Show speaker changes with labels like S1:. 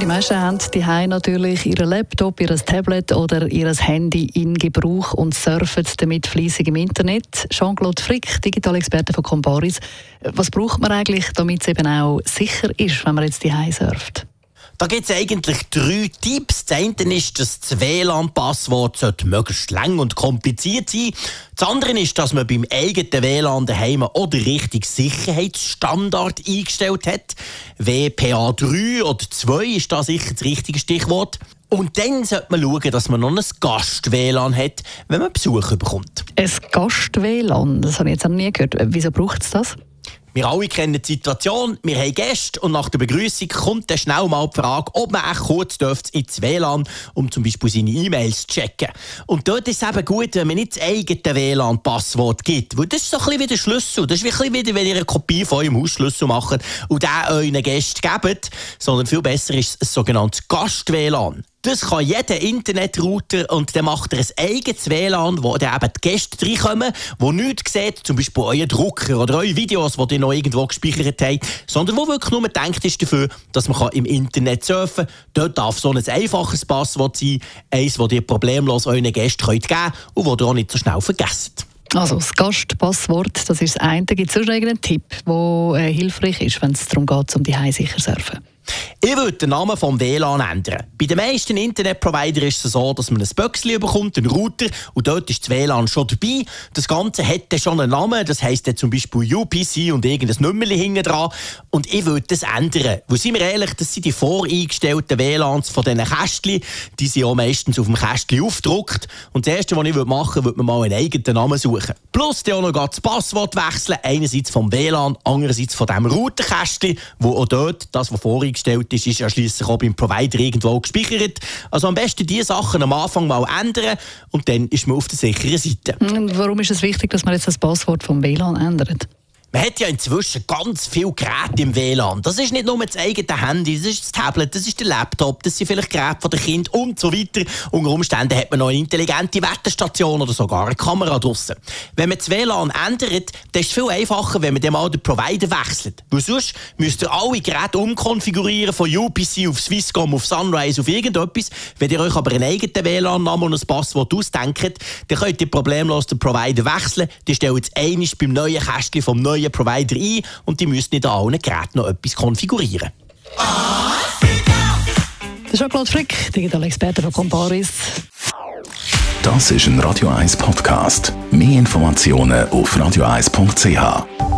S1: die meisten haben die natürlich ihren Laptop, ihr Tablet oder ihr Handy in Gebrauch und surfen damit fließig im Internet. Jean-Claude Frick, Digitalexperte von Comparis. Was braucht man eigentlich, damit es eben auch sicher ist, wenn man jetzt die surft?
S2: Da gibt es eigentlich drei Tipps. Das eine ist, dass das WLAN-Passwort möglichst lang und kompliziert sein Das andere ist, dass man beim eigenen WLAN daheim oder richtig Sicherheitsstandard eingestellt hat. WPA3 oder 2 ist da sicher das richtige Stichwort. Und dann sollte man schauen, dass man noch ein Gast-WLAN hat, wenn man Besuch bekommt.
S1: Ein Gast-WLAN? Das habe ich jetzt noch nie gehört. Wieso braucht es das?
S2: Wir alle kennen die Situation, wir haben Gäste und nach der Begrüßung kommt dann schnell mal die Frage, ob man echt kurz ins WLAN um zum Beispiel seine E-Mails zu checken. Und dort ist es eben gut, wenn man nicht das eigene WLAN-Passwort gibt, weil das ist so ein bisschen wie der Schlüssel. Das ist wie ein bisschen wenn ihr eine Kopie von eurem Hausschlüssel macht und den euren Gästen gebt, sondern viel besser ist ein sogenanntes Gast-WLAN. Das kann jeder Internetrouter und dann macht er ein eigenes WLAN, wo dann eben die Gäste reinkommen, die nichts sehen, zum Beispiel euer Drucker oder eure Videos, die ihr noch irgendwo gespeichert habt, sondern wo wirklich nur gedacht ist dafür, dass man im Internet surfen kann. Dort darf so ein einfaches Passwort sein, eins, das ihr problemlos euren Gästen geben könnt und das ihr auch nicht so schnell vergesst.
S1: Also das Gastpasswort, das ist das eine. Gibt es sonst einen Tipp, der äh, hilfreich ist, wenn es darum geht, um die sicher surfen?
S2: Ich würde den Namen vom WLAN ändern. Bei den meisten Internetprovidern ist es so, dass man ein Böckchen bekommt, einen Router, und dort ist das WLAN schon dabei. Das Ganze hätte schon einen Namen, das heisst zum Beispiel UPC und irgendein Nummerli hinten dran. Und ich würde das ändern. Wo sind wir ehrlich, das sind die voreingestellten WLANs von diesen Kästchen. Die sind auch meistens auf dem Kästchen aufgedruckt. Und das Erste, was ich machen würde, würde man mal einen eigenen Namen suchen. Plus dann auch noch das Passwort wechseln. Einerseits vom WLAN, andererseits von dem Routerkästchen, wo auch dort, das, was eingestellt ist, ist ja schliesslich auch beim Provider irgendwo gespeichert. Also am besten diese Sachen am Anfang mal ändern und dann ist man auf der sicheren Seite.
S1: Und warum ist es wichtig, dass man jetzt das Passwort vom WLAN ändert?
S2: Man hat ja inzwischen ganz viele Geräte im WLAN. Das ist nicht nur das eigene Handy, das ist das Tablet, das ist der Laptop, das sind vielleicht Geräte von den Kind und so weiter. Unter Umständen hat man noch eine intelligente Wetterstation oder sogar eine Kamera draussen. Wenn man das WLAN ändert, dann ist es viel einfacher, wenn man dann mal den Provider wechselt. Weil sonst müsst ihr alle Geräte umkonfigurieren, von UPC auf Swisscom, auf Sunrise, auf irgendetwas. Wenn ihr euch aber einen eigenen WLAN-Namen und ein Passwort ausdenkt, dann könnt ihr problemlos den Provider wechseln. Die stellen jetzt einiges beim neuen Kästchen vom neuen neuen Provider ein und die müssen nicht an allen Geräten noch etwas konfigurieren.
S1: Das ist Jean-Claude Frick, digitaler Experte von Comparis.
S3: Das ist ein Radio 1 Podcast. Mehr Informationen auf radio1.ch.